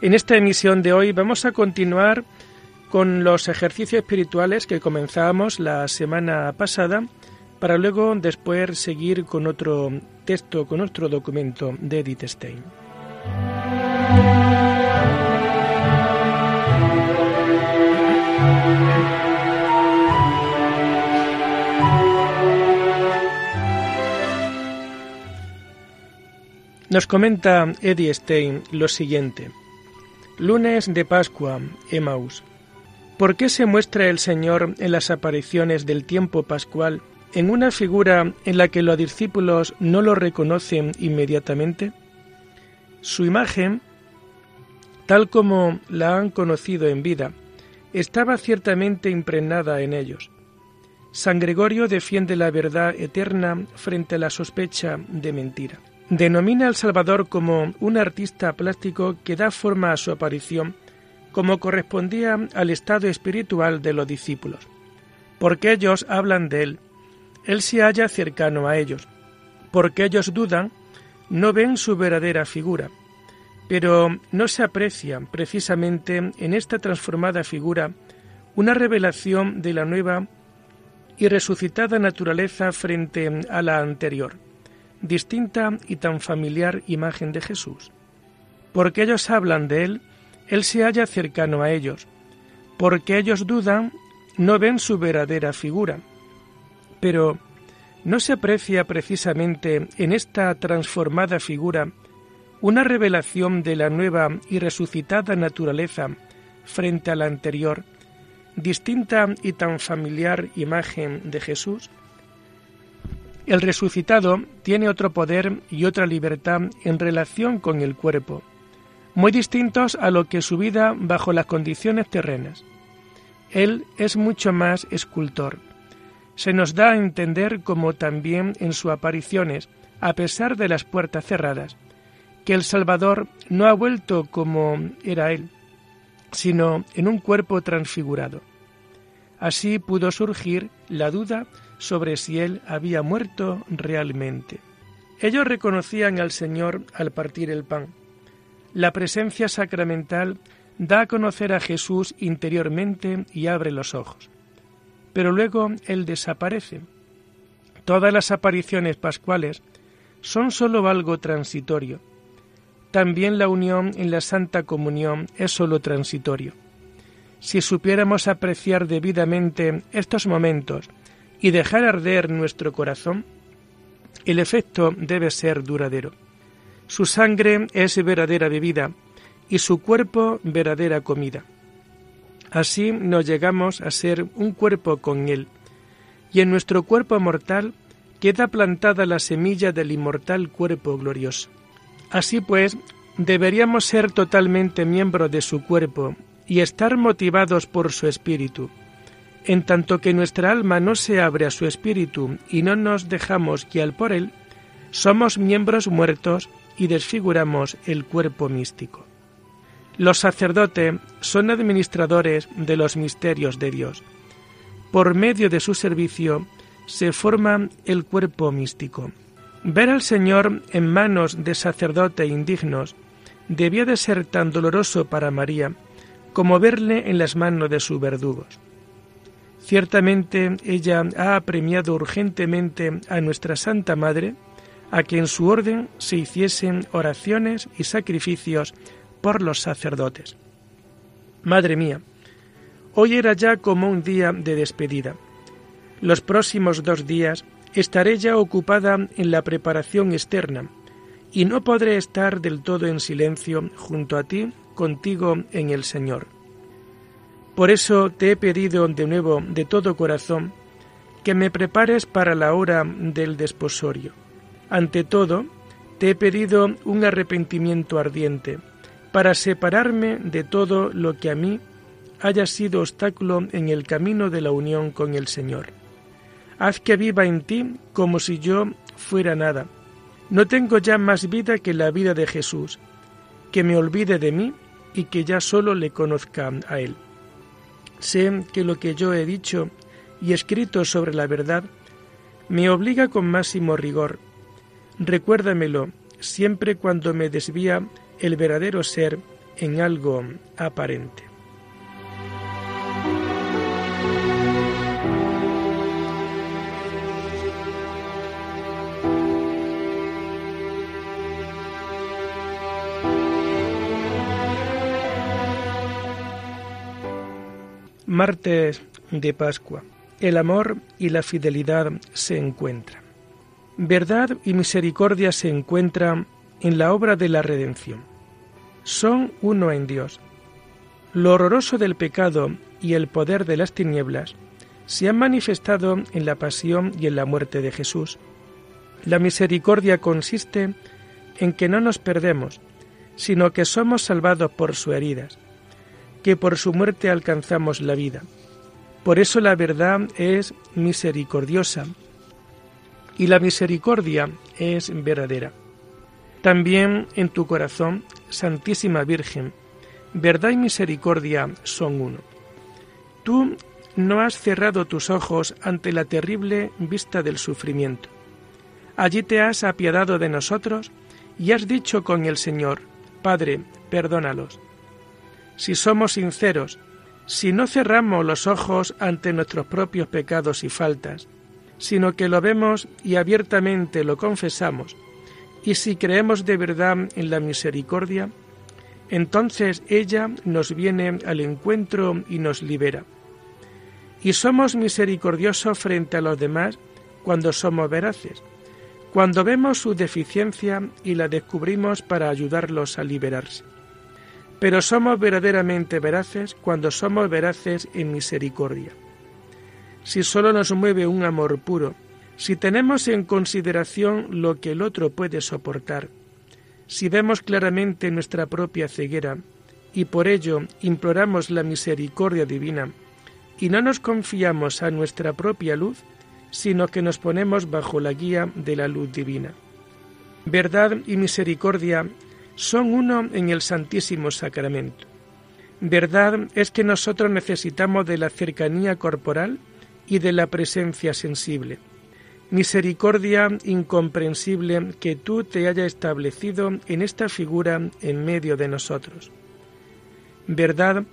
En esta emisión de hoy vamos a continuar con los ejercicios espirituales que comenzamos la semana pasada para luego después seguir con otro texto, con otro documento de Edith Stein. Nos comenta Eddie Stein lo siguiente. Lunes de Pascua, Emaús. ¿Por qué se muestra el Señor en las apariciones del tiempo pascual en una figura en la que los discípulos no lo reconocen inmediatamente? Su imagen, tal como la han conocido en vida, estaba ciertamente impregnada en ellos. San Gregorio defiende la verdad eterna frente a la sospecha de mentira. Denomina al Salvador como un artista plástico que da forma a su aparición, como correspondía al estado espiritual de los discípulos. Porque ellos hablan de él, él se halla cercano a ellos. Porque ellos dudan, no ven su verdadera figura. Pero no se aprecia precisamente en esta transformada figura una revelación de la nueva y resucitada naturaleza frente a la anterior distinta y tan familiar imagen de Jesús. Porque ellos hablan de Él, Él se halla cercano a ellos. Porque ellos dudan, no ven su verdadera figura. Pero ¿no se aprecia precisamente en esta transformada figura una revelación de la nueva y resucitada naturaleza frente a la anterior, distinta y tan familiar imagen de Jesús? El resucitado tiene otro poder y otra libertad en relación con el cuerpo, muy distintos a lo que su vida bajo las condiciones terrenas. Él es mucho más escultor. Se nos da a entender, como también en sus apariciones, a pesar de las puertas cerradas, que el Salvador no ha vuelto como era Él, sino en un cuerpo transfigurado. Así pudo surgir la duda sobre si él había muerto realmente. Ellos reconocían al Señor al partir el pan. La presencia sacramental da a conocer a Jesús interiormente y abre los ojos. Pero luego Él desaparece. Todas las apariciones pascuales son sólo algo transitorio. También la unión en la Santa Comunión es sólo transitorio. Si supiéramos apreciar debidamente estos momentos y dejar arder nuestro corazón, el efecto debe ser duradero. Su sangre es verdadera bebida y su cuerpo verdadera comida. Así nos llegamos a ser un cuerpo con Él, y en nuestro cuerpo mortal queda plantada la semilla del inmortal cuerpo glorioso. Así pues, deberíamos ser totalmente miembros de su cuerpo y estar motivados por su espíritu, en tanto que nuestra alma no se abre a su espíritu y no nos dejamos guiar por él, somos miembros muertos y desfiguramos el cuerpo místico. Los sacerdotes son administradores de los misterios de Dios. Por medio de su servicio se forma el cuerpo místico. Ver al Señor en manos de sacerdotes indignos debía de ser tan doloroso para María como verle en las manos de sus verdugos. Ciertamente ella ha apremiado urgentemente a nuestra Santa Madre a que en su orden se hiciesen oraciones y sacrificios por los sacerdotes. Madre mía, hoy era ya como un día de despedida. Los próximos dos días estaré ya ocupada en la preparación externa y no podré estar del todo en silencio junto a ti, contigo en el Señor. Por eso te he pedido de nuevo de todo corazón que me prepares para la hora del desposorio. Ante todo, te he pedido un arrepentimiento ardiente, para separarme de todo lo que a mí haya sido obstáculo en el camino de la unión con el Señor. Haz que viva en ti como si yo fuera nada. No tengo ya más vida que la vida de Jesús, que me olvide de mí y que ya solo le conozca a Él. Sé que lo que yo he dicho y escrito sobre la verdad me obliga con máximo rigor. Recuérdamelo siempre cuando me desvía el verdadero ser en algo aparente. Martes de Pascua. El amor y la fidelidad se encuentran. Verdad y misericordia se encuentran en la obra de la redención. Son uno en Dios. Lo horroroso del pecado y el poder de las tinieblas se han manifestado en la pasión y en la muerte de Jesús. La misericordia consiste en que no nos perdemos, sino que somos salvados por sus heridas que por su muerte alcanzamos la vida. Por eso la verdad es misericordiosa y la misericordia es verdadera. También en tu corazón, Santísima Virgen, verdad y misericordia son uno. Tú no has cerrado tus ojos ante la terrible vista del sufrimiento. Allí te has apiadado de nosotros y has dicho con el Señor, Padre, perdónalos si somos sinceros, si no cerramos los ojos ante nuestros propios pecados y faltas, sino que lo vemos y abiertamente lo confesamos, y si creemos de verdad en la misericordia, entonces ella nos viene al encuentro y nos libera. Y somos misericordiosos frente a los demás cuando somos veraces, cuando vemos su deficiencia y la descubrimos para ayudarlos a liberarse. Pero somos verdaderamente veraces cuando somos veraces en misericordia. Si solo nos mueve un amor puro, si tenemos en consideración lo que el otro puede soportar, si vemos claramente nuestra propia ceguera y por ello imploramos la misericordia divina y no nos confiamos a nuestra propia luz, sino que nos ponemos bajo la guía de la luz divina. Verdad y misericordia son uno en el Santísimo Sacramento. Verdad es que nosotros necesitamos de la cercanía corporal y de la presencia sensible. Misericordia incomprensible que tú te haya establecido en esta figura en medio de nosotros. Verdad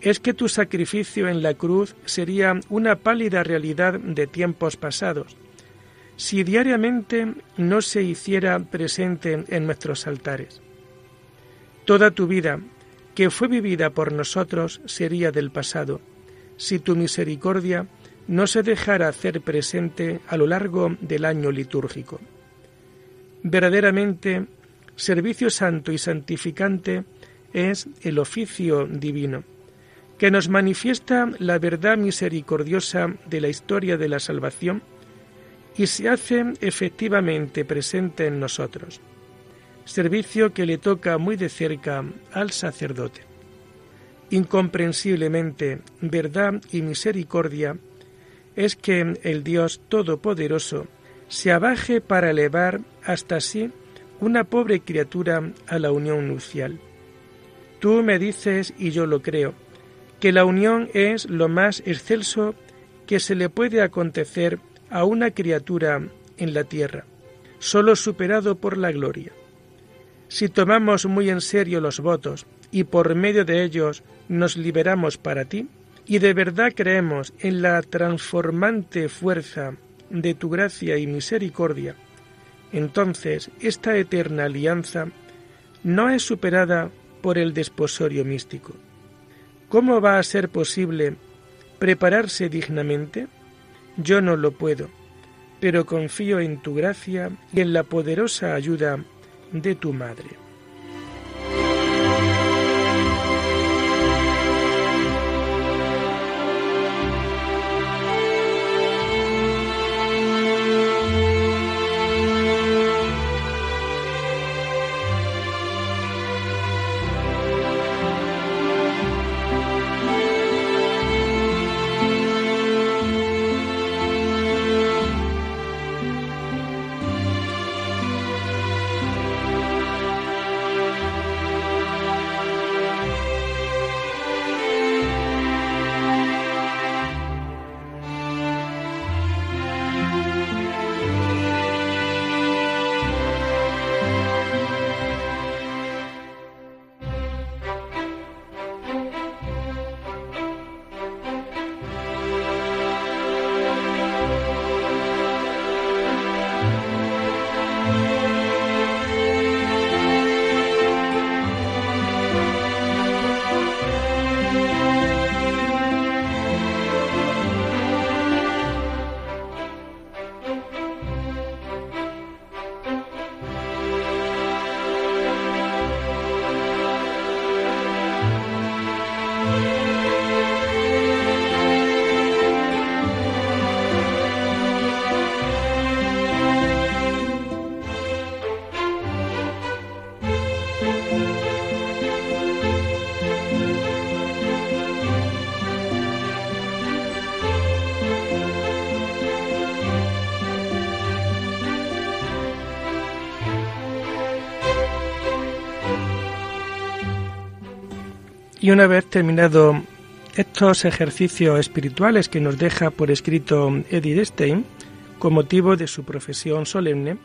es que tu sacrificio en la cruz sería una pálida realidad de tiempos pasados, si diariamente no se hiciera presente en nuestros altares. Toda tu vida, que fue vivida por nosotros, sería del pasado, si tu misericordia no se dejara hacer presente a lo largo del año litúrgico. Verdaderamente, servicio santo y santificante es el oficio divino, que nos manifiesta la verdad misericordiosa de la historia de la salvación y se hace efectivamente presente en nosotros servicio que le toca muy de cerca al sacerdote. Incomprensiblemente, verdad y misericordia es que el Dios Todopoderoso se abaje para elevar hasta sí una pobre criatura a la unión nupcial. Tú me dices, y yo lo creo, que la unión es lo más excelso que se le puede acontecer a una criatura en la tierra, solo superado por la gloria. Si tomamos muy en serio los votos y por medio de ellos nos liberamos para ti, y de verdad creemos en la transformante fuerza de tu gracia y misericordia, entonces esta eterna alianza no es superada por el desposorio místico. ¿Cómo va a ser posible prepararse dignamente? Yo no lo puedo, pero confío en tu gracia y en la poderosa ayuda de tu madre. Y una vez terminado estos ejercicios espirituales que nos deja por escrito Edith Stein, con motivo de su profesión solemne,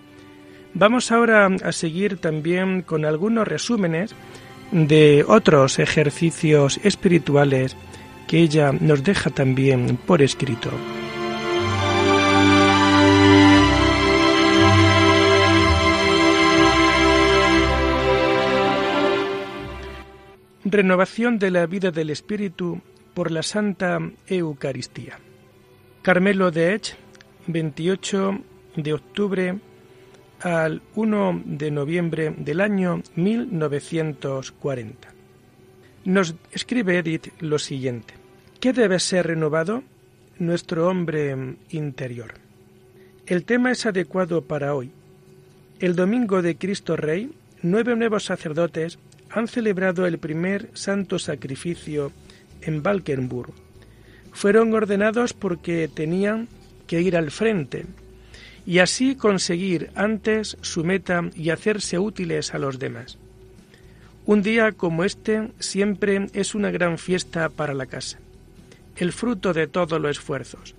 vamos ahora a seguir también con algunos resúmenes de otros ejercicios espirituales que ella nos deja también por escrito. Renovación de la vida del Espíritu por la Santa Eucaristía. Carmelo de Ech, 28 de octubre al 1 de noviembre del año 1940. Nos escribe Edith lo siguiente. ¿Qué debe ser renovado? Nuestro hombre interior. El tema es adecuado para hoy. El domingo de Cristo Rey, nueve nuevos sacerdotes han celebrado el primer santo sacrificio en Valkenburg. Fueron ordenados porque tenían que ir al frente y así conseguir antes su meta y hacerse útiles a los demás. Un día como este siempre es una gran fiesta para la casa, el fruto de todos los esfuerzos,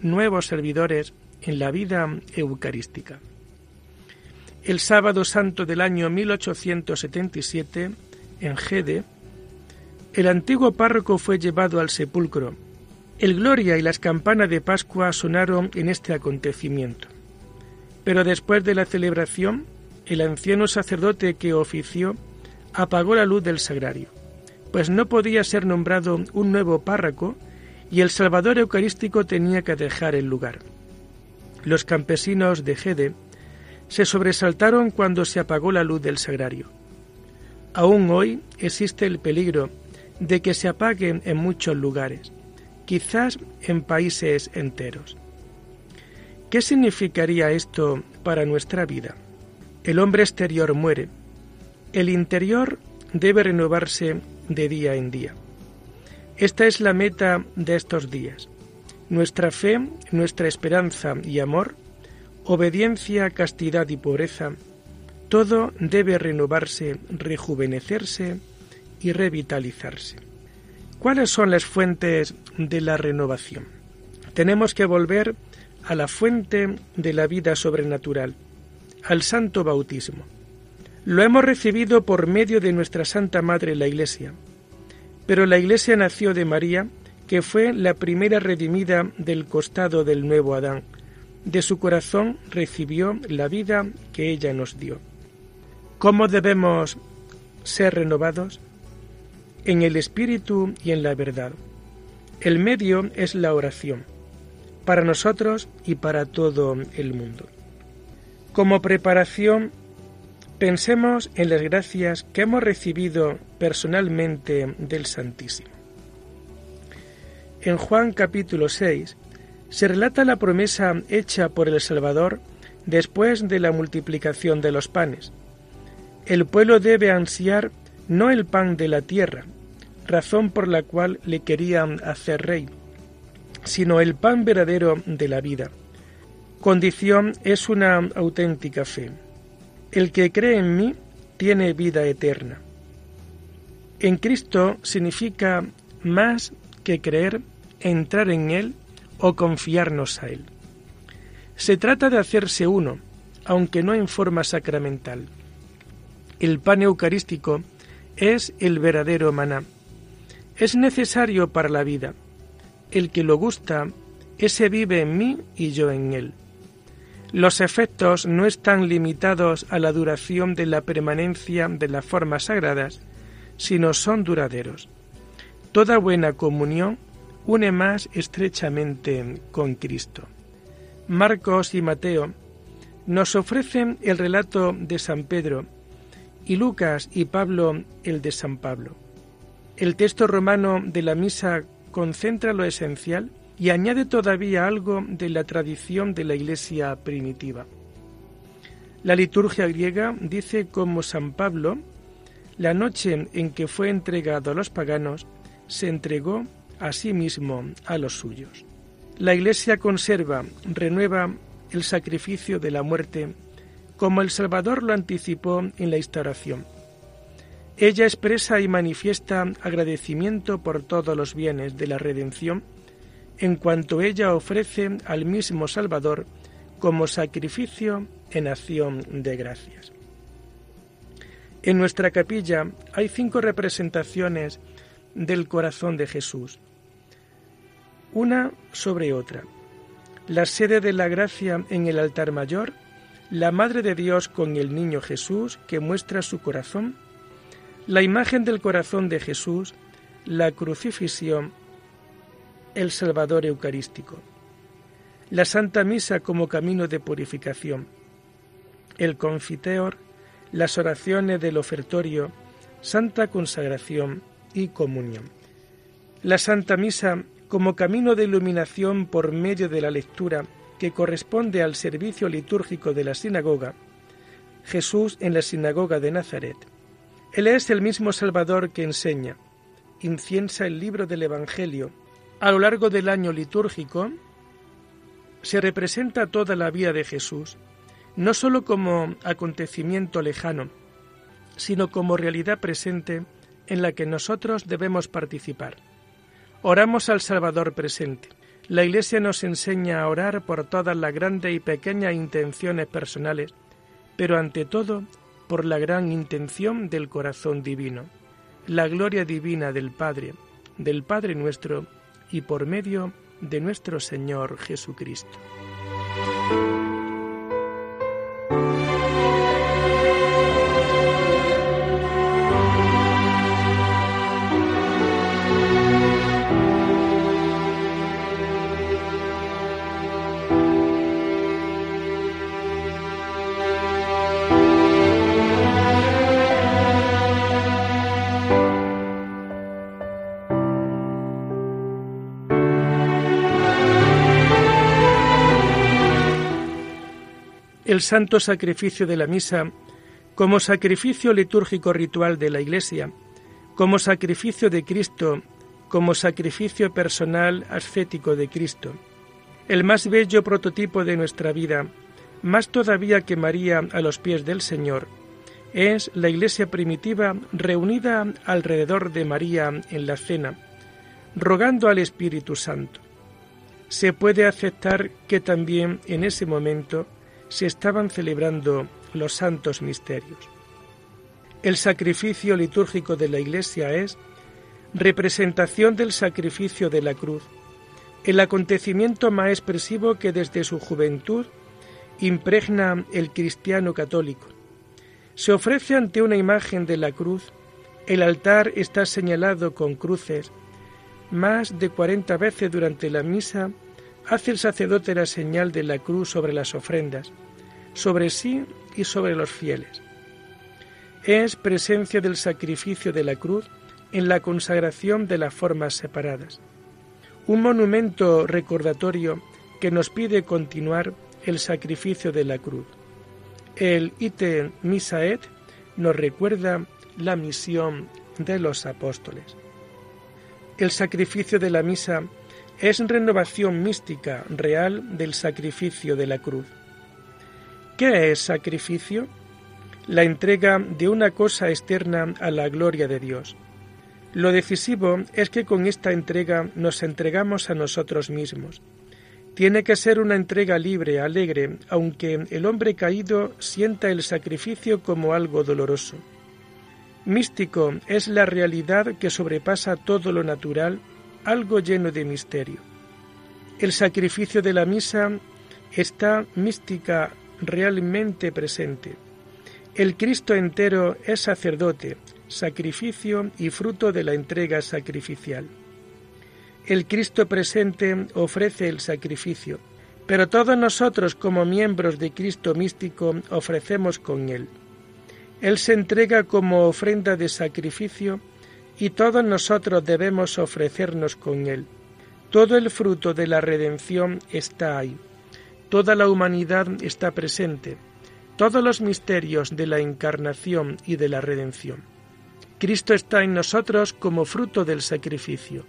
nuevos servidores en la vida eucarística. El sábado santo del año 1877, en Gede, el antiguo párroco fue llevado al sepulcro el Gloria y las campanas de Pascua sonaron en este acontecimiento. Pero después de la celebración, el anciano sacerdote que ofició apagó la luz del sagrario, pues no podía ser nombrado un nuevo párroco y el Salvador Eucarístico tenía que dejar el lugar. Los campesinos de Gede se sobresaltaron cuando se apagó la luz del sagrario. Aún hoy existe el peligro de que se apaguen en muchos lugares quizás en países enteros. ¿Qué significaría esto para nuestra vida? El hombre exterior muere, el interior debe renovarse de día en día. Esta es la meta de estos días. Nuestra fe, nuestra esperanza y amor, obediencia, castidad y pobreza, todo debe renovarse, rejuvenecerse y revitalizarse. ¿Cuáles son las fuentes de la renovación? Tenemos que volver a la fuente de la vida sobrenatural, al santo bautismo. Lo hemos recibido por medio de nuestra Santa Madre la Iglesia, pero la Iglesia nació de María, que fue la primera redimida del costado del nuevo Adán. De su corazón recibió la vida que ella nos dio. ¿Cómo debemos ser renovados? en el espíritu y en la verdad. El medio es la oración, para nosotros y para todo el mundo. Como preparación, pensemos en las gracias que hemos recibido personalmente del Santísimo. En Juan capítulo 6 se relata la promesa hecha por el Salvador después de la multiplicación de los panes. El pueblo debe ansiar no el pan de la tierra, razón por la cual le querían hacer rey, sino el pan verdadero de la vida. Condición es una auténtica fe. El que cree en mí tiene vida eterna. En Cristo significa más que creer, entrar en Él o confiarnos a Él. Se trata de hacerse uno, aunque no en forma sacramental. El pan eucarístico es el verdadero maná. Es necesario para la vida. El que lo gusta, ese vive en mí y yo en él. Los efectos no están limitados a la duración de la permanencia de las formas sagradas, sino son duraderos. Toda buena comunión une más estrechamente con Cristo. Marcos y Mateo nos ofrecen el relato de San Pedro y Lucas y Pablo el de San Pablo. El texto romano de la misa concentra lo esencial y añade todavía algo de la tradición de la Iglesia primitiva. La liturgia griega dice como San Pablo, la noche en que fue entregado a los paganos, se entregó a sí mismo a los suyos. La Iglesia conserva, renueva el sacrificio de la muerte como el Salvador lo anticipó en la instauración. ella expresa y manifiesta agradecimiento por todos los bienes de la redención, en cuanto ella ofrece al mismo Salvador como sacrificio en acción de gracias. En nuestra capilla hay cinco representaciones del corazón de Jesús, una sobre otra. La sede de la gracia en el altar mayor, la Madre de Dios con el niño Jesús que muestra su corazón, la imagen del corazón de Jesús, la crucifixión, el Salvador Eucarístico, la Santa Misa como camino de purificación, el confiteor, las oraciones del ofertorio, santa consagración y comunión. La Santa Misa como camino de iluminación por medio de la lectura que corresponde al servicio litúrgico de la sinagoga, Jesús en la sinagoga de Nazaret, él es el mismo Salvador que enseña, inciensa el libro del Evangelio. A lo largo del año litúrgico se representa toda la vida de Jesús, no sólo como acontecimiento lejano, sino como realidad presente en la que nosotros debemos participar. Oramos al Salvador presente. La Iglesia nos enseña a orar por todas las grandes y pequeñas intenciones personales, pero ante todo por la gran intención del corazón divino, la gloria divina del Padre, del Padre nuestro y por medio de nuestro Señor Jesucristo. El santo sacrificio de la misa como sacrificio litúrgico ritual de la Iglesia, como sacrificio de Cristo, como sacrificio personal ascético de Cristo, el más bello prototipo de nuestra vida, más todavía que María a los pies del Señor, es la Iglesia primitiva reunida alrededor de María en la cena, rogando al Espíritu Santo. Se puede aceptar que también en ese momento se estaban celebrando los santos misterios. El sacrificio litúrgico de la Iglesia es representación del sacrificio de la cruz, el acontecimiento más expresivo que desde su juventud impregna el cristiano católico. Se ofrece ante una imagen de la cruz, el altar está señalado con cruces, más de cuarenta veces durante la misa hace el sacerdote la señal de la cruz sobre las ofrendas, sobre sí y sobre los fieles. Es presencia del sacrificio de la cruz en la consagración de las formas separadas. Un monumento recordatorio que nos pide continuar el sacrificio de la cruz. El Ite Misaet nos recuerda la misión de los apóstoles. El sacrificio de la misa es renovación mística real del sacrificio de la cruz. ¿Qué es sacrificio? La entrega de una cosa externa a la gloria de Dios. Lo decisivo es que con esta entrega nos entregamos a nosotros mismos. Tiene que ser una entrega libre, alegre, aunque el hombre caído sienta el sacrificio como algo doloroso. Místico es la realidad que sobrepasa todo lo natural algo lleno de misterio. El sacrificio de la misa está mística realmente presente. El Cristo entero es sacerdote, sacrificio y fruto de la entrega sacrificial. El Cristo presente ofrece el sacrificio, pero todos nosotros como miembros de Cristo místico ofrecemos con Él. Él se entrega como ofrenda de sacrificio y todos nosotros debemos ofrecernos con Él. Todo el fruto de la redención está ahí. Toda la humanidad está presente. Todos los misterios de la encarnación y de la redención. Cristo está en nosotros como fruto del sacrificio.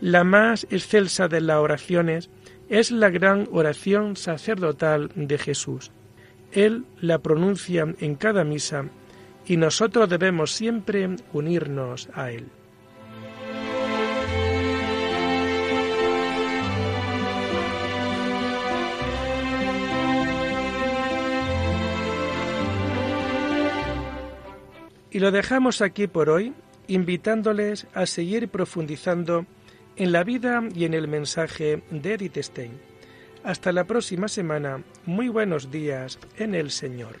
La más excelsa de las oraciones es la gran oración sacerdotal de Jesús. Él la pronuncia en cada misa y nosotros debemos siempre unirnos a Él. Y lo dejamos aquí por hoy, invitándoles a seguir profundizando en la vida y en el mensaje de Edith Stein. Hasta la próxima semana. Muy buenos días en el Señor.